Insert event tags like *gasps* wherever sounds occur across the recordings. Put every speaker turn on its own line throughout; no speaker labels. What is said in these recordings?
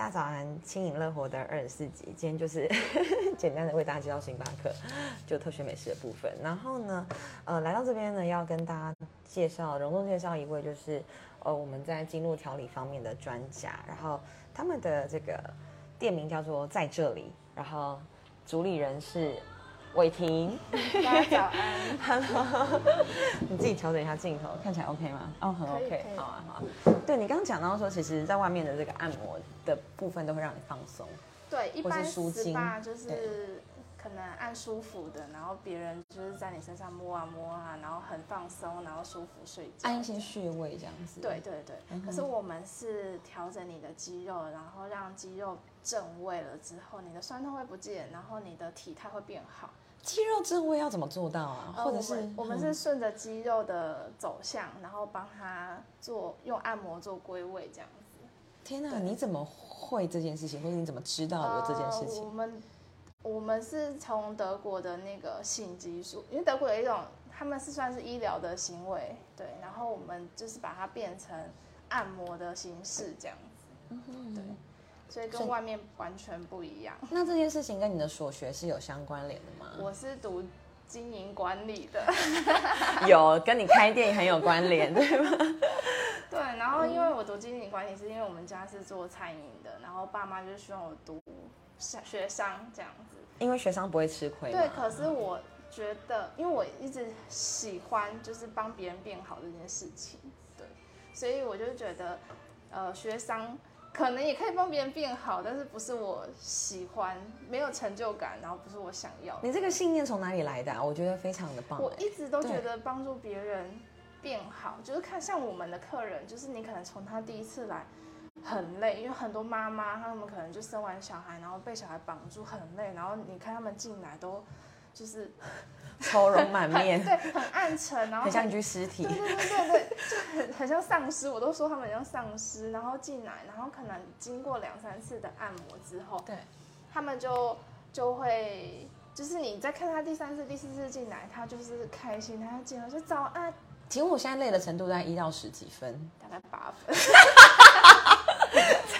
大家早安，轻盈乐活的二十四集，今天就是 *laughs* 简单的为大家介绍星巴克，就特选美食的部分。然后呢，呃，来到这边呢，要跟大家介绍，隆重介绍一位，就是呃，我们在经络调理方面的专家。然后他们的这个店名叫做在这里，然后主理人是。伟霆，*laughs*
大家早安。
Hello，你自己调整一下镜头，看起来 OK 吗？哦，很 OK，好啊，好啊。对你刚刚讲到说，其实在外面的这个按摩的部分都会让你放松。
对，一般 SPA 就是可能按舒服的，然后别人就是在你身上摸啊摸啊，然后很放松，然后舒服睡觉。
按一些穴位这样子。
对对对。可是我们是调整你的肌肉，然后让肌肉正位了之后，你的酸痛会不见，然后你的体态会变好。
肌肉正位要怎么做到啊？或者是
我们是顺着肌肉的走向，然后帮他做用按摩做归位这样子。
天哪，你怎么会这件事情？或者你怎么知道有这件事情？
我们我们是从德国的那个性激素，因为德国有一种他们是算是医疗的行为，对，然后我们就是把它变成按摩的形式这样子，对。所以跟外面完全不一样。
那这件事情跟你的所学是有相关联的吗？
我是读经营管理的，*laughs* *laughs*
有跟你开店很有关联，对吗？
对。然后因为我读经营管理，是因为我们家是做餐饮的，然后爸妈就希望我读学商这样子。
因为学商不会吃亏。
对，可是我觉得，因为我一直喜欢就是帮别人变好这件事情，对，所以我就觉得，呃，学商。可能也可以帮别人变好，但是不是我喜欢，没有成就感，然后不是我想要。
你这个信念从哪里来的啊？我觉得非常的棒。
我一直都觉得帮助别人变好，就是看像我们的客人，就是你可能从他第一次来很累，因为很多妈妈她们可能就生完小孩，然后被小孩绑住很累，然后你看他们进来都就是。*laughs*
愁容满面，
对，很暗沉，然后
很像一具尸体，
对对对对对，就很很像丧尸，我都说他们像丧尸，然后进来，然后可能经过两三次的按摩之后，
对，
他们就就会，就是你在看他第三次、第四次进来，他就是开心，他进来就早安。
请问我现在累的程度在一到十几分？
大概八分。*laughs* *laughs*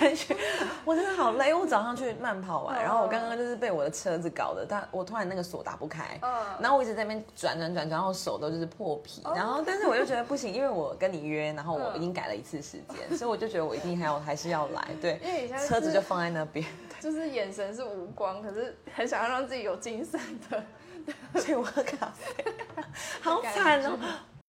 *laughs*
我真的好累，因为我早上去慢跑完，然后我刚刚就是被我的车子搞的，但我突然那个锁打不开，然后我一直在那边转转转转，然后手都就是破皮，然后但是我就觉得不行，因为我跟你约，然后我已经改了一次时间，所以我就觉得我一定还要还是要来，对，
因为
车子就放在那边，*laughs*
就是眼神是无光，可是很想要让自己有精神的，
所以我喝咖啡，*laughs* 好惨哦。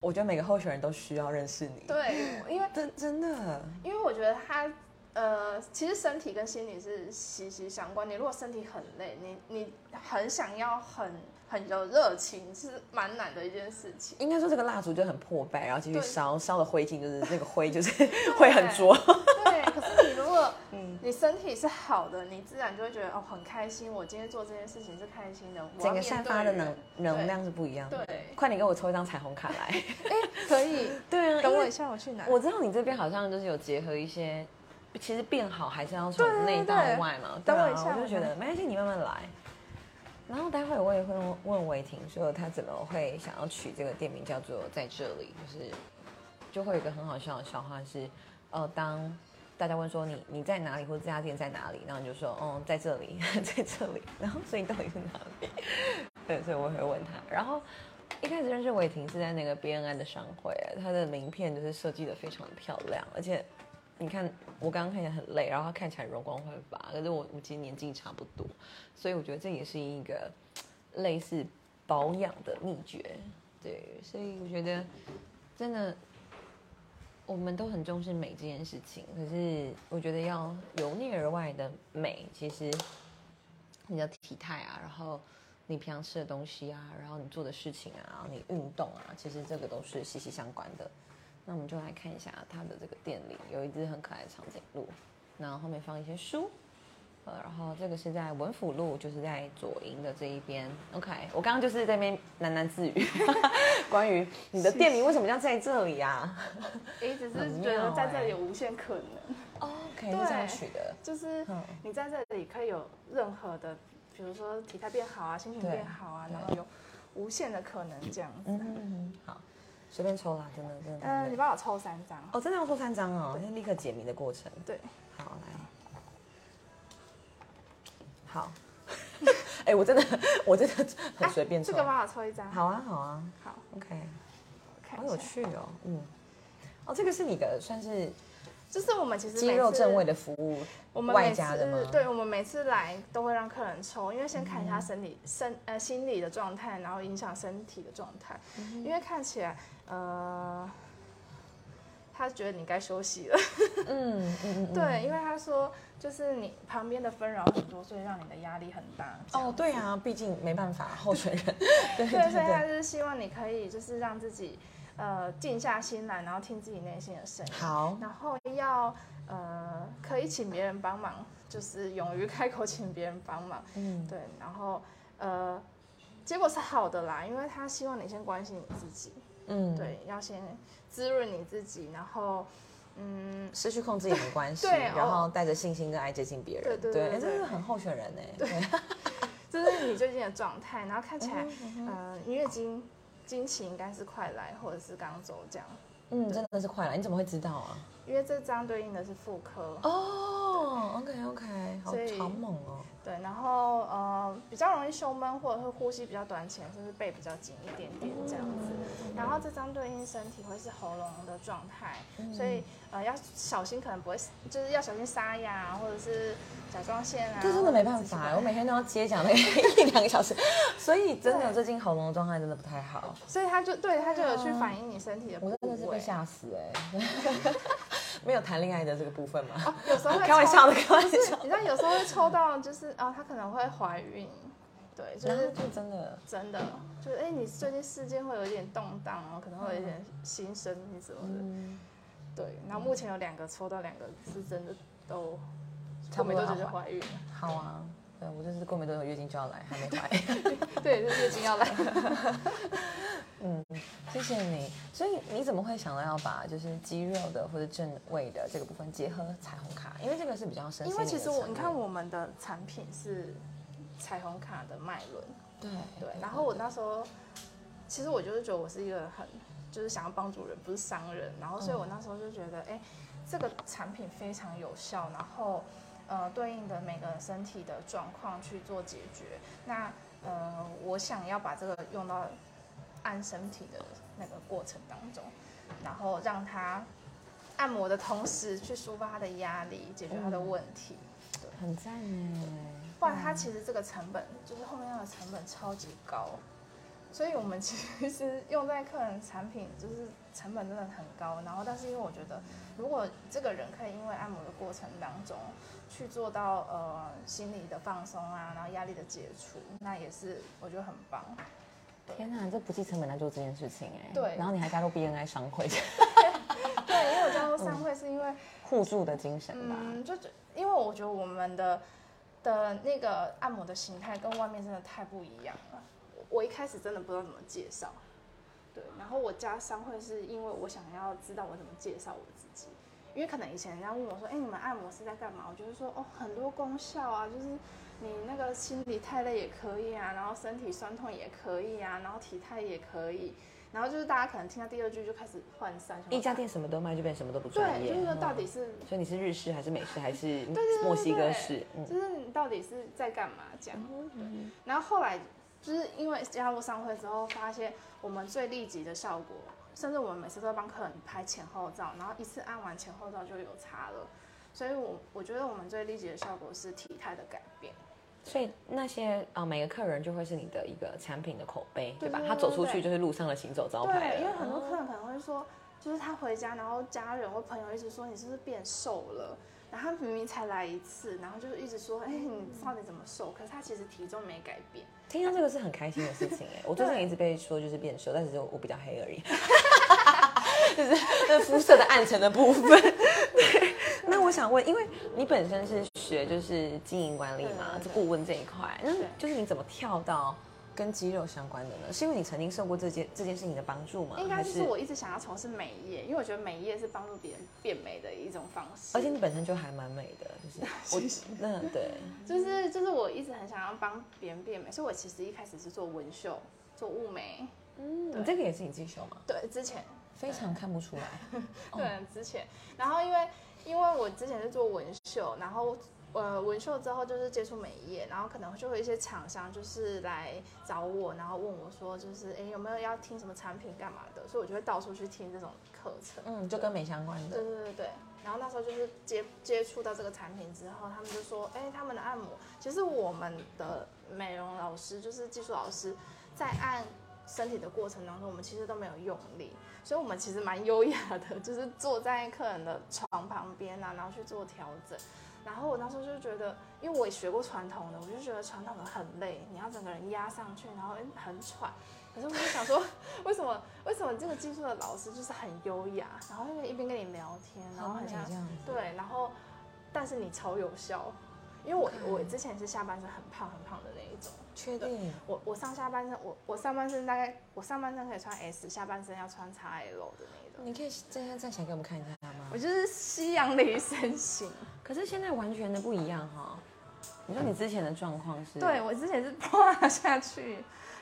我觉得每个候选人都需要认识你。
对，因为
真真的，
因为我觉得他，呃，其实身体跟心理是息息相关。你如果身体很累，你你很想要很很有热情，是蛮难的一件事情。
应该说这个蜡烛就很破败，然后继续烧，烧的灰烬就是那个灰就是 *laughs* 会很浊。
对，可是你如果 *laughs* 嗯，你身体是好的，你自然就会觉得哦很开心。我今天做这件事情是开心的，
整个散发的能能量是不一样的。
对，
快点给我抽一张彩虹卡来。
哎，可以。*laughs*
对
啊，等我一下，我去拿。
我知道你这边好像就是有结合一些，其实变好还是要从内到外嘛。
对我一下，
我就觉得没关系，你慢慢来。然后待会我也会问维婷说他怎么会想要取这个店名叫做在这里，就是就会有一个很好笑的笑话是，呃，当。大家问说你你在哪里，或者这家店在哪里，然后你就说，嗯，在这里，*laughs* 在这里。然后所以到底是哪里？*laughs* 对，所以我会问他。然后一开始认识伟霆是在那个 BNI 的商会，他的名片就是设计的非常的漂亮，而且你看我刚刚看起来很累，然后他看起来容光焕发，可是我我其实年纪差不多，所以我觉得这也是一个类似保养的秘诀。对，所以我觉得真的。我们都很重视美这件事情，可是我觉得要由内而外的美，其实你的体态啊，然后你平常吃的东西啊，然后你做的事情啊，你运动啊，其实这个都是息息相关的。那我们就来看一下它的这个店里有一只很可爱的长颈鹿，然后后面放一些书。呃，然后这个是在文府路，就是在左营的这一边。OK，我刚刚就是在那边喃喃自语，*laughs* 关于你的店名为什么叫在这里啊？*laughs*
一直是觉得在这里有无限可能。
OK，是这样取的，
就是你在这里可以有任何的，比如说体态变好啊，心情变好啊，然后有无限的可能这样子。
嗯，好，随便抽啦，真的真的。
嗯，你帮我抽三张。
哦，真的要抽三张哦，现在立刻解谜的过程。
对，
好来。好。*laughs* 哎、我真的我真的很随便抽。
这个帮我抽一张。
好啊，好啊
好
，，OK，
看
好有。趣哦，嗯。哦，这个是你的算是
就是我们其实
肌肉正位的服务
我们每次？对，我们每次来都会让客人抽，因为先看一下身体、身呃心理的状态，然后影响身体的状态。因为看起来呃，他觉得你该休息了。
嗯嗯嗯嗯。*laughs*
对，因为他说就是你旁边的纷扰很多，所以让你的压力很大。
哦，对啊，毕竟没办法，候选人。*laughs* 对
对，所以他。就是希望你可以就是让自己呃静下心来，然后听自己内心的声音。
好，
然后要呃可以请别人帮忙，就是勇于开口请别人帮忙。
嗯，
对，然后呃结果是好的啦，因为他希望你先关心你自己，
嗯，
对，要先滋润你自己，然后嗯
失去控制也没关系，
对
然后
哦。
带着信心跟爱接近别人，
对对对
哎这
对
是很候选人呢，对，*laughs* *laughs*
这是你最近的状态，然后看起来
嗯。
呃你月经经期应该是快来或者是刚走这样，
嗯，真的是快来，你怎么会知道啊？
因为这张对应的是妇科。
哦，OK OK，好
所以
好猛哦，
对，然后呃比较容易胸闷或者是呼吸比较短浅，甚至背比较紧一点点这样子。然后这张对应身体会是喉咙的状态，所以呃要小心，可能不会就是要小心沙哑啊或者是甲状腺啊。
这真的没办法，我每天都要接讲那个 *laughs* 一两个小时，所以真的
对
最近喉咙的状态真的不太好，
所以他就对他就有去反映你身体的部
我真的是被。吓死哎，*laughs* 没有谈恋爱的这个部分吗？
有时候会抽 *laughs*
开玩笑的，开玩笑，
你知道有时候会抽到就是啊，她可能会怀孕，对，就是
就真的，
真的，就是哎、你最近事件会有一点动荡哦，可能会有一点心生你什么的，
嗯，
对。然后目前有两个抽到两个是真的都
差不多
就
是怀
怀孕了，
好啊。对，我就是过没多久月经就要来，还没怀。
对，就是月经要来了。*laughs*
嗯，谢谢你。所以你怎么会想到要把就是肌肉的或者正位的这个部分结合彩虹卡？因为这个是比较深。
因为其实我你看我们的产品是彩虹卡的脉轮，
对
对。然后我那时候其实我就是觉得我是一个很就是想要帮助人，不是商人。然后所以我那时候就觉得，哎、这个产品非常有效，然后呃对应的每个人身体的状况去做解决。那呃我想要把这个用到按身体的那个过程当中，然后让他按摩的同时去抒发他的压力，解决他的问题。
对很赞呢。
不然他其实这个成本就是后面那个成本超级高，所以我们其实用在客人产品就是成本真的很高。然后，但是因为我觉得，如果这个人可以因为按摩的过程当中去做到呃心理的放松啊，然后压力的解除，那也是我觉得很棒。
天哪，这不计成本来做这件事情哎。
对
然后你还加入 BNI 商会，*laughs*
对，因为我加入商会是因为
互助的精神吧。
嗯，就因为我觉得我们的的那个按摩的形态跟外面真的太不一样了。我我一开始真的不知道怎么介绍，对，然后我加商会是因为我想要知道我怎么介绍我自己，因为可能以前人家问我说，哎、你们按摩是在干嘛？我就会说，哦，很多功效啊，就是你那个心里太累也可以啊，然后身体酸痛也可以啊，然后体态也可以。然后就是大家可能听到第二句就开始涣散，
一家店什么都卖，就变什么都不专
对，就是说到
嗯
底是
所以你是日式还是美式还是墨西哥
对
式？嗯
就是你到底是在干嘛这样？
嗯
然后后来就是因为加入商会之后，发现我们最立即的效果，甚至我们每次都会帮客人拍前后照，然后一次按完前后照就有差了。所以我我觉得我们最立即的效果是体态的改变。
所以那些呃每个客人就会是你的一个产品的口碑，对吧？他走出去就是路上的行走招牌
对，因为很多客人可能会说，就是他回家，然后家人或朋友一直说你是不是变瘦了，然后他明明才来一次，然后就一直说，哎、你到底怎么瘦？可是他其实体重没改变。
听到这个是很开心的事情哎，*laughs* 我最近一直被说就是变瘦，但只是我比较黑而已，*laughs* 就是那肤色的暗沉的部分。*laughs* 对，那我想问，因为你本身是学就是经营管理嘛，
对对对
这顾问这一块，那就是你怎么跳到跟肌肉相关的呢？是因为你曾经受过这件这件事情的帮助吗？
应该就是我一直想要从事美业，因为我觉得美业是帮助别人变美的一种方式。
而且你本身就还蛮美的，就是 *laughs* 我那对，*laughs*
就是就是我一直很想要帮别人变美，所以我其实一开始是做纹绣、做雾眉。
嗯，你这个也是你自己修吗？
对，之前
非常看不出来。*laughs* 哦
对之前，然后因为因为我之前是做纹绣，然后呃纹绣之后就是接触美业，然后可能就会有一些厂商就是来找我，然后问我说就是哎有没有要听什么产品干嘛的，所以我就会到处去听这种课程。
嗯，就跟美相关的。
对对对对，然后那时候就是接接触到这个产品之后，他们就说，哎，他们的按摩，其实我们的美容老师就是技术老师，在按身体的过程当中，我们其实都没有用力，所以我们其实蛮优雅的，就是坐在客人的床旁边啊，然后去做调整。然后我那时候就觉得，因为我也学过传统的，我就觉得传统的很累，你要整个人压上去，然后很喘。可是我就想说，*laughs* 为什么为什么这个技术的老师就是很优雅，然后又一边跟你聊天，然后很像对，然后但是你超有效，因为我我之前是下半身很胖很胖的那一种，
确定？
我我上下半身我我上半身大概我上半身可以穿 S，下半身要穿 XL 的那种。
你可以站下站起来给我们看一下吗？
我就是西洋的一身形。
可是现在完全的不一样哈！你说你之前的状况是？
对我之前是趴下去，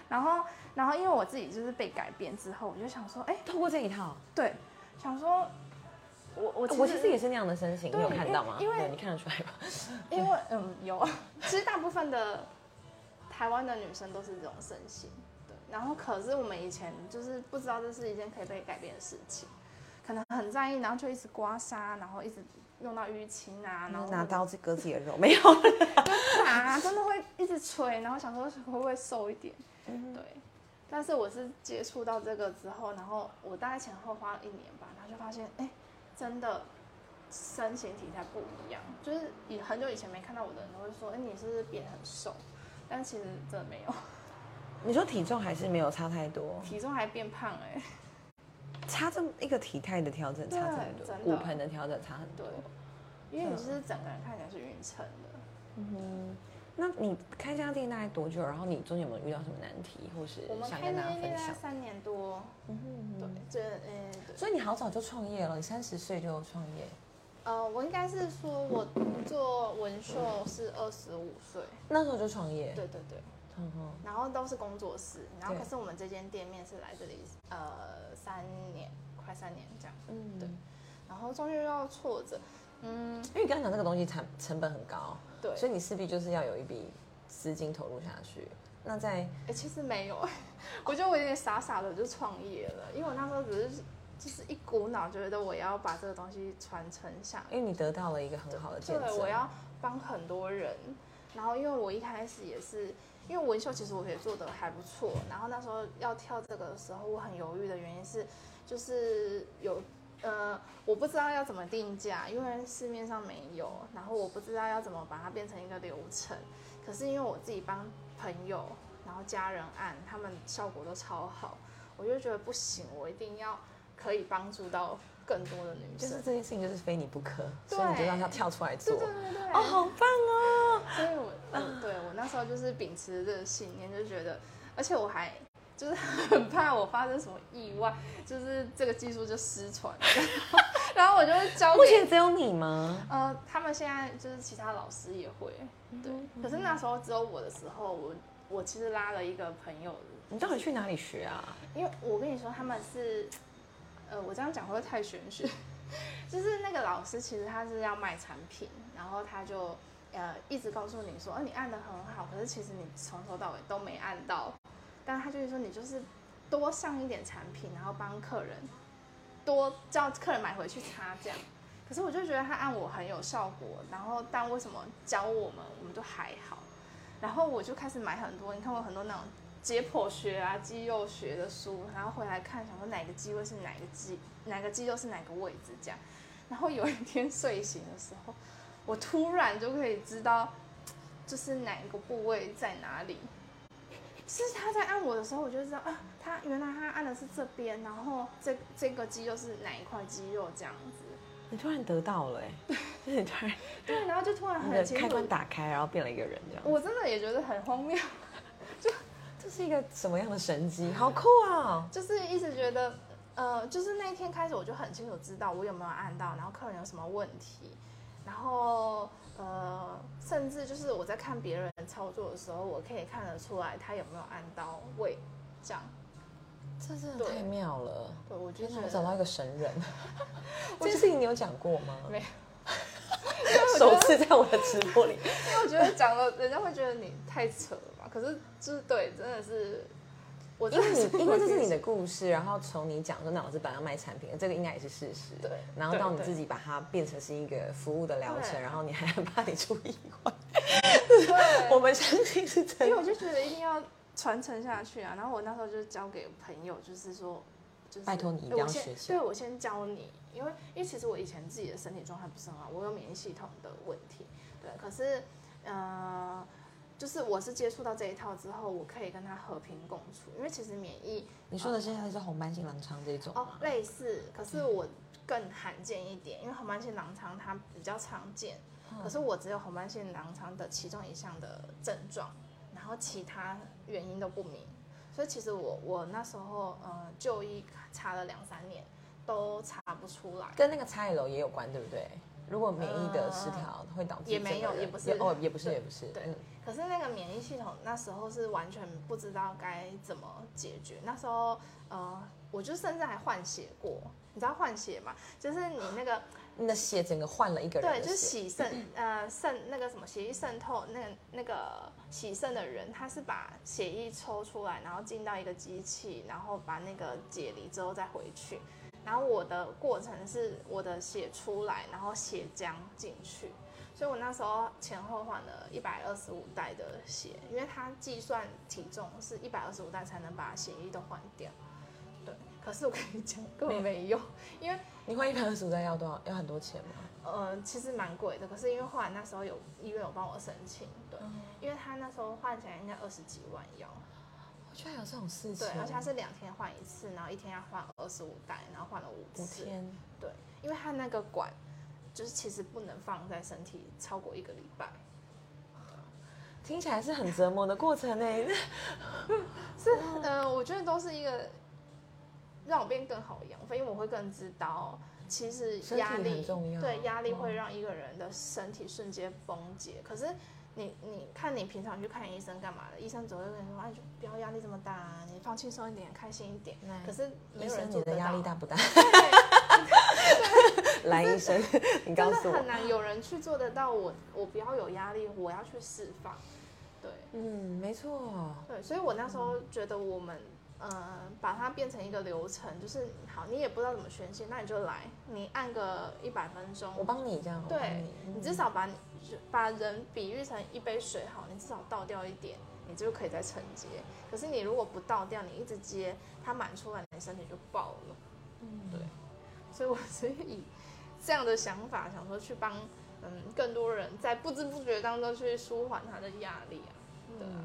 然后然后因为我自己就是被改变之后，我就想说，哎，
透过这一套，
对，想说，我我
我其实也是那样的身形，你有看到吗？
因为
你看得出来吧？*laughs*
因为嗯有，其实大部分的台湾的女生都是这种身形，对。然后可是我们以前就是不知道这是一件可以被改变的事情，可能很在意，然后就一直刮痧，然后一直。用到淤青啊，然后
拿刀子割自己的肉，*laughs* 没有，
打真的会一直吹，然后想说会不会瘦一点，对。但是我是接触到这个之后，然后我大概前后花了一年吧，然后就发现，哎，真的身形体态不一样。就是以很久以前没看到我的人都会说，哎，你是不是变很瘦？但其实真的没有。
你说体重还是没有差太多？
体重还变胖哎。
差这么一个体态的调整差很多，骨盆的调整差很多，
因为你是整个人看起来是匀称的。
嗯哼，那你开这家店大概多久？然后你中间有没有遇到什么难题，或是想跟大家分享？
三年多。嗯哼，对，这嗯，
所以你好早就创业了，你三十岁就创业？
呃，我应该是说我做纹绣是二十五岁，
那时候就创业。
对对对。然后都是工作室，然后可是我们这间店面是来这里呃三年，快三年这样，嗯，对。然后中间遇到挫折，
嗯，因为刚刚讲这个东西成成本很高，
对，
所以你势必就是要有一笔资金投入下去。那在
哎，其实没有，*laughs* 我觉得我有点傻傻的就创业了，因为我那时候只是就是一股脑觉得我要把这个东西传承下，
因为你得到了一个很好的见证，
对，我要帮很多人。然后因为我一开始也是。因为纹绣其实我可以做的还不错，然后那时候要跳这个的时候，我很犹豫的原因是，就是有呃我不知道要怎么定价，因为市面上没有，然后我不知道要怎么把它变成一个流程。可是因为我自己帮朋友，然后家人按，他们效果都超好，我就觉得不行，我一定要可以帮助到。更多的女生，
就是这件事情就是非你不可，所以你就让他跳出来做。
对对对
哦，好棒哦！
所以我，嗯，对我那时候就是秉持这个信念，就觉得，而且我还就是很怕我发生什么意外，就是这个技术就失传。*laughs* 然后我就教。
目前只有你吗？
呃，他们现在就是其他老师也会，对。可是那时候只有我的时候，我我其实拉了一个朋友。
你到底去哪里学啊？
因为我跟你说，他们是。呃，我这样讲会不会太玄学？*laughs* 就是那个老师其实他是要卖产品，然后他就呃一直告诉你说，哦，你按的很好，可是其实你从头到尾都没按到。但他就是说，你就是多上一点产品，然后帮客人多叫客人买回去擦这样。可是我就觉得他按我很有效果，然后但为什么教我们我们都还好？然后我就开始买很多，你看我很多那种。解剖学啊，肌肉学的书，然后回来看，想说哪个肌位是哪个肌，哪个肌肉是哪个位置这样。然后有一天睡醒的时候，我突然就可以知道，就是哪一个部位在哪里。是他在按我的时候，我就知道啊，他原来他按的是这边，然后这这个肌肉是哪一块肌肉这样子。
你突然得到了哎，*laughs*
对，突然 *laughs* 对，然后就突然很
开关打开，然后变了一个人这样。
我真的也觉得很荒谬，*laughs* 就。
这是一个什么样的神机？好酷啊！
就是一直觉得，呃，就是那一天开始，我就很清楚知道我有没有按到，然后客人有什么问题，然后呃，甚至就是我在看别人操作的时候，我可以看得出来他有没有按到位，这样。
这真的太妙了！
对，我觉得
我找到一个神人。这件事情你有讲过吗？
没有。
首次在我的直播里。*laughs*
因为我觉得讲了，人家会觉得你太扯了嘛。可是就是对，真的是，我
因为你因为这是你
的。
故事，然后从你讲说那我是本来要卖产品的，这个应该也是事实。
对
然后到你自己把它变成是一个服务的疗程，然后你还很怕你出意外，
对，*laughs*
我们相信是真的。
因为我就觉得一定要传承下去啊。然后我那时候就交给朋友，就是说，就是
拜托你一定要学习
对我先教你，因为因为其实我以前自己的身体状态不是很好，我有免疫系统的问题，对。可是，呃，就是我是接触到这一套之后，我可以跟他和平共处，因为其实免疫
你说的现在是红斑性狼疮这种
哦？类似，可是我更罕见一点，因为红斑性狼疮它比较常见，可是我只有红斑性狼疮的其中一项的症状，然后其他原因都不明，所以其实我我那时候呃就医查了两三年都查不出来。
跟那个蔡楼也有关，对不对？如果免疫的失调会导致
呃也没有也不是
哦，也不是也不是，
对
嗯，
可是那个免疫系统那时候是完全不知道该怎么解决。那时候呃，我就甚至还换血过，你知道换血吗？就是你那个 *gasps*
你的血整个换了一个人
对，就是，洗肾，呃，肾那个什么血液渗透，那个那个洗肾的人，他是把血液抽出来，然后进到一个机器，然后把那个解离之后再回去。然后我的过程是我的血出来，然后血浆进去，所以我那时候前后换了一百二十五袋的血，因为它计算体重是一百二十五袋才能把血液都换掉。对，可是我跟你讲，根本没用，因为
你换一百二十五袋要多少？要很多钱吗？
呃，其实蛮贵的，可是因为后来那时候有医院有帮我申请，对，因为他那时候换起来应该二十几万要，
我居然有这种事情，
对，而且它是两天换一次，然后一天要换二十五袋，然后换了五
天，
对，因为它那个管就是其实不能放在身体超过一个礼拜，
听起来是很折磨的过程呢。*laughs*
是，呃，我觉得都是一个让我变更好的养分，因为我会更知道。其实压力
重要
对压力
嗯
会让一个人的身体瞬间崩解。可是你你看你平常去看医生干嘛的？医生只会跟你说，哎，就不要压力这么大、啊，你放轻松一点，开心一点。可是没
医生，
有人觉得
压力大不大？
对，*laughs*
来，医生，*laughs* 你告诉我
很。难有人去做得到我。我不要有压力，我要去释放。对
嗯，没错。
对，所以我那时候觉得我们。呃，把它变成一个流程，就是好，你也不知道怎么宣泄，那你就来，你按个一百分钟，
我帮你这样，
对
你，
你至少把你把人比喻成一杯水好，你至少倒掉一点，你就可以再承接。可是你如果不倒掉，你一直接，它满出来，你身体就爆了。
嗯，
对所以我 *laughs* 所以这样的想法，想说去帮嗯更多人在不知不觉当中去舒缓他的压力啊。对啊，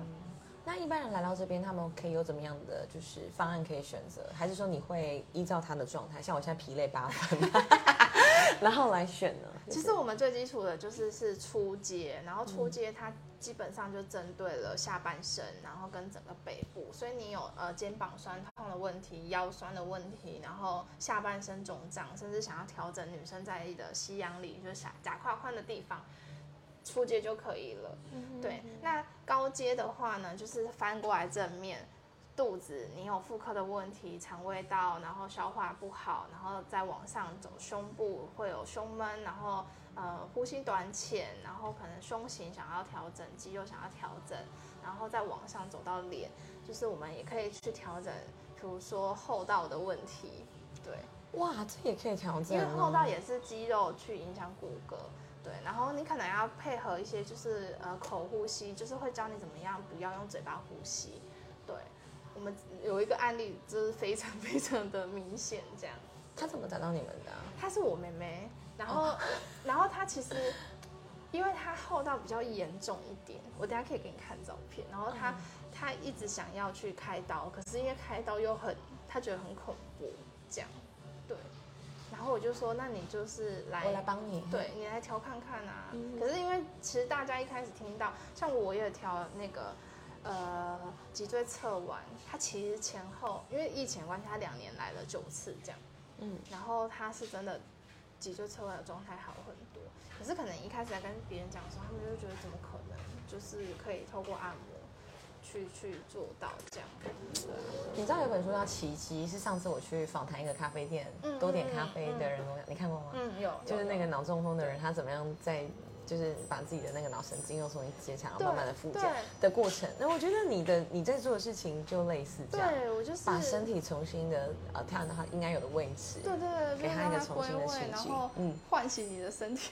那一般人来到这边，他们可以有怎么样的就是方案可以选择？还是说你会依照他的状态，像我现在疲累八分，*laughs* 然后来选呢？*laughs*
其实我们最基础的就是是初阶，然后初阶它基本上就针对了下半身，然后跟整个背部，所以你有呃肩膀酸痛的问题、腰酸的问题，然后下半身肿胀，甚至想要调整女生在意的吸氧里，就是假假胯宽的地方，出阶就可以了。嗯对，那高阶的话呢，就是翻过来正面，肚子你有妇科的问题，肠胃道，然后消化不好，然后再往上走，胸部会有胸闷，然后呃呼吸短浅，然后可能胸型想要调整，肌肉想要调整，然后再往上走到脸，就是我们也可以去调整，比如说后道的问题，对。
哇，这也可以调整、
因为
哦，
后道也是肌肉去影响骨骼，对，然后你可能要配合一些就是呃口呼吸，就是会教你怎么样不要用嘴巴呼吸，们有一个案例就是非常 *laughs* 非常的明显，这样，
他怎么找到你们的啊、
她是我妹妹，然后、然后她其实因为她后道比较严重一点，我等下可以给你看照片，然后她、她一直想要去开刀，可是因为开刀又很她觉得很恐怖，这样，对，然后我就说那你就是来
我来帮你。
对你来调看看啊。
嗯。
可是因为其实大家一开始听到，像我也调那个呃脊椎侧弯，他其实前后因为疫情的关系，他两年来了九次这样，
嗯，
然后他是真的脊椎侧弯的状态好很多。可是可能一开始在跟别人讲的时候，他们就会觉得怎么可能，就是可以透过按摩去去做到这样。
你知道有本书叫《奇迹》，是上次我去访谈一个咖啡店，
嗯
多点咖啡的人跟我讲，你看过吗？
嗯，有，
就是那个脑中风的人，他怎么样在就是把自己的那个脑神经又重新接起来，然后慢慢的复健的过程。那我觉得你的你在做的事情就类似这样，
对我就是
把身体重新的呃调整到它应该有的位置，
对对对，
给他一个重新的情
位，然后
嗯
唤醒你的身体，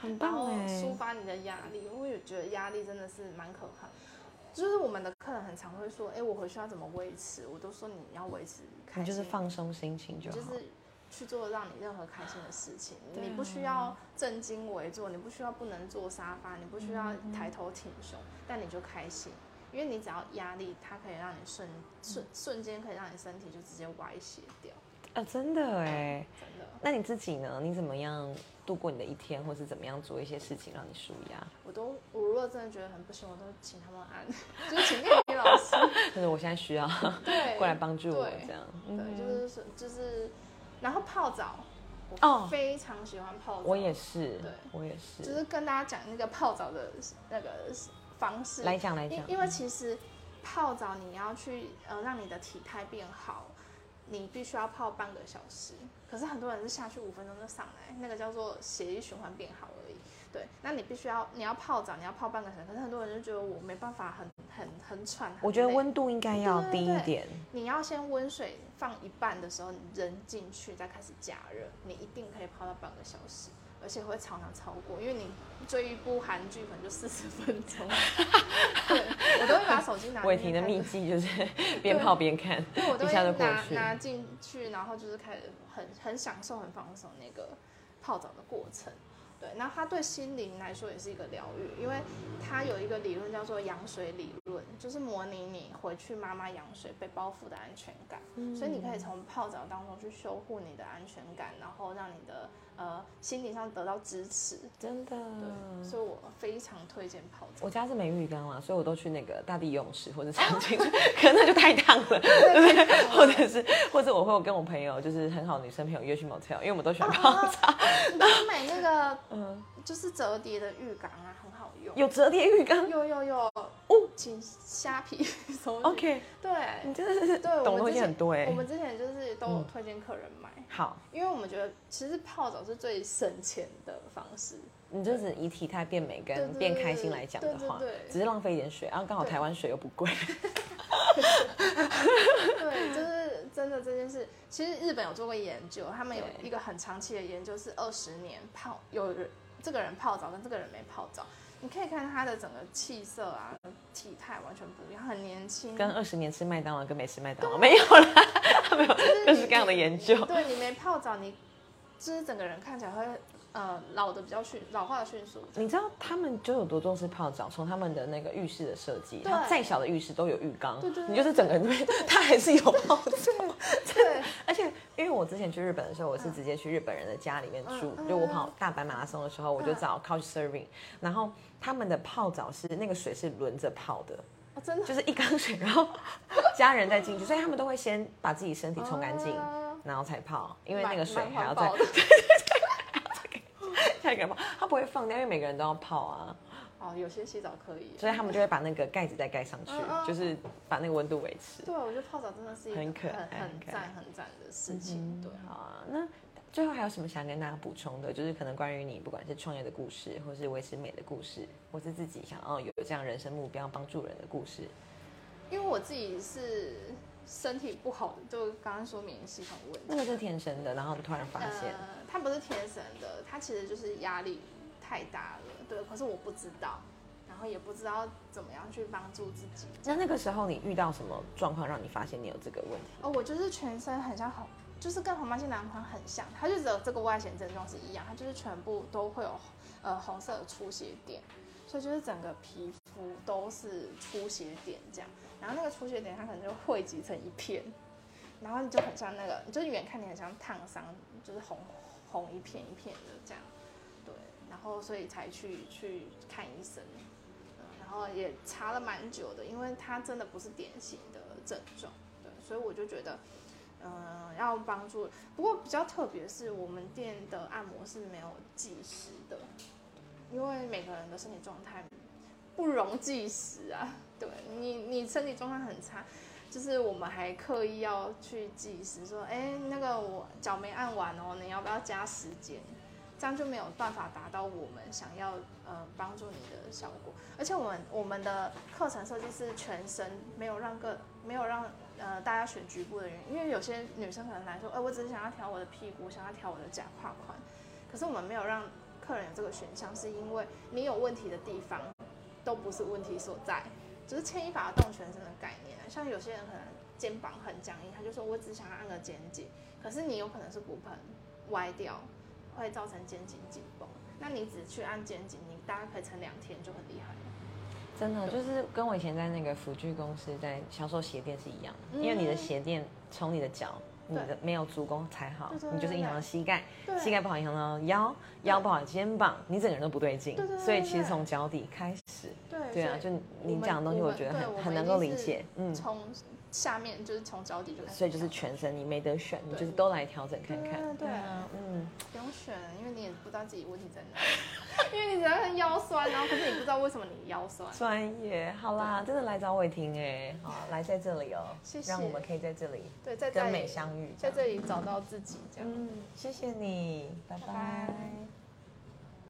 很 *laughs*
然后
棒
抒
哎。
发你的压力。因为我也觉得压力真的是蛮可怕的。就是我们的客人很常会说，哎，我回去要怎么维持？我都说你要维持开心，
你就是放松心情就好。
就是去做让你任何开心的事情，你不需要正襟危坐，你不需要不能坐沙发，你不需要
嗯
抬头挺胸，但你就开心，因为你只要压力，它可以让你瞬瞬瞬间可以让你身体就直接歪斜掉，
啊，真的哎。
真的。
那你自己呢？你怎么样度过你的一天，或是怎么样做一些事情让你舒压？*laughs*
我都我如果真的觉得很不行，我都请他们按，*laughs* 就是请练习老师，*laughs*
就是我现在需要
对，
过来帮助我
对
这样。
对，
嗯
就是说就是，然后泡澡，
哦
我非常喜欢泡澡，
我也是，
对
我也是。
就是跟大家讲那个泡澡的那个方式，
来讲来讲
因，因为其实泡澡你要去呃让你的体态变好，你必须要泡半个小时。可是很多人是下去五分钟就上来，那个叫做血液循环变好。对，那你必须要你要泡澡，你要泡半个小时。可是很多人就觉得我没办法很很很喘，很
我觉得温度应该要低一点。
你要先温水放一半的时候，你人进去再开始加热，你一定可以泡到半个小时，而且会常常超过，因为你追一部韩剧可能就四十分钟。*laughs* 对，我都会把手机拿。
伟霆的秘籍就是 *laughs* *laughs* 边泡边看，
对，我都会
一下就过去。
拿拿进去，然后就是开始很很享受、很放松那个泡澡的过程。对，那它对心灵来说也是一个疗愈，因为它有一个理论叫做羊水理论，就是模拟你回去妈妈羊水被包覆的安全感。所以你可以从泡澡当中去修护你的安全感，然后让你的呃心理上得到支持。
真的，
对，所以我非常推荐泡澡。
我家是没浴缸啦，所以我都去那个大地游泳池或者 *laughs* 长青，可能那就太烫了，
对不对
或者是或者我会有跟我朋友，就是很好的女生朋友约去 motel，因为我们都喜欢泡澡。
你买那个 *laughs*
嗯，
就是折叠的浴缸啊，很好用。
有折叠浴缸
有有有哦，请虾皮 *laughs* 搜
，OK，
对
你真的是
对，我
懂的东西很多哎
我。们之前就是都有
嗯
推荐客人买，
好，
因为我们觉得其实泡澡是最省钱的方式。
你就是以体态变美跟变开心来讲的话只是浪费一点水，然后刚好台湾水又不贵。*laughs*
对，就是真的这件事。其实日本有做过研究，他们有一个很长期的研究，是二十年泡有人这个人泡澡跟这个人没泡澡，你可以看他的整个气色啊、体态完全不一样，很年轻，
跟二十年吃麦当劳跟没吃麦当劳没有啦，*laughs* 没有各式各样的研究。
对你没泡澡，你就是整个人看起来会呃老的比较迅，老化的迅速。
你知道他们就有多重视泡澡？从他们的那个浴室的设计，
对。
它再小的浴室都有浴缸，
对对对。
你就是整个人都会，*laughs* 它还是有泡澡。
对，*laughs*
而且因为我之前去日本的时候，我是直接去日本人的家里面住，
嗯
就我跑大阪马拉松的时候，我就找 Couch Serving，然后他们的泡澡是那个水是轮着泡的，
哦、真的？
就是一缸水，然后 *laughs* 家人再进去，所以他们都会先把自己身体冲干净，
啊。
然后才泡，因为那个水还要再
环保的
下一个人泡，他不会放掉，因为每个人都要泡啊，
哦，有些洗澡可以。
所以他们就会把那个盖子再盖上去就是把那个温度维持。
对，我觉得泡澡真的是一个
很可爱
很赞、很赞的事情。对，
好啊，那最后还有什么想跟大家补充的？就是可能关于你不管是创业的故事，或是维持美的故事，或是自己想要有这样人生目标帮助人的故事。
因为我自己是身体不好的，就刚刚说免疫系统问题。
那个是天生的，然后突然发现，
呃，它不是天生的，他其实就是压力太大了。对，可是我不知道，然后也不知道怎么样去帮助自己。
那那个时候你遇到什么状况让你发现你有这个问题？
哦，我就是全身很像红，就是跟红斑性狼疮很像，它就只有这个外显症状是一样，它就是全部都会有呃红色的出血点，所以就是整个皮肤都是出血点这样，然后那个出血点它可能就汇集成一片，然后你就很像那个，你就是远看你很像烫伤，就是红红一片一片的这样，对，然后所以才去去看医生。然后也查了蛮久的，因为它真的不是典型的症状，对，所以我就觉得，嗯、要帮助。不过比较特别是我们店的按摩是没有计时的，因为每个人的身体状态不容计时啊。对你，你身体状态很差，就是我们还刻意要去计时，说，哎，那个我脚没按完哦，你要不要加时间？这样就没有办法达到我们想要呃帮助你的效果。而且我们我们的课程设计是全身，没有让个没有让呃大家选局部的原因，因为有些女生可能来说，哎，我只是想要调我的屁股，想要调我的假胯宽，可是我们没有让客人有这个选项，是因为你有问题的地方都不是问题所在，只是牵一发动全身的概念。像有些人可能肩膀很僵硬，他就说我只想要按个肩颈，可是你有可能是骨盆歪掉。会造成肩颈紧绷，那你只去按肩颈，你大概可以撑两天就很厉害了。
真的就是跟我以前在那个辅具公司在销售鞋垫是一样的，因为你的鞋垫从你的脚，你的没有足弓才好，你就是影响到膝盖，膝盖不好影响到腰，腰不好肩膀，你整个人都不对劲。所以其实从脚底开始，
对
对啊，就你讲的东西，我觉得很很能够理解。
嗯。从下面就是从脚底就开始，
所以就是全身，你没得选，你就是都来调整看
看。对啊，嗯，不用选，因为你也不知道自己问题在哪，因为你只要腰酸，然后可是你不知道为什么你腰酸。
专业，好啦，真的来找伟霆哎，好，来在这里哦，
谢谢，
让我们可以在这里
对，在
跟美相遇，
在这里找到自己这样。嗯，
谢谢你，拜拜。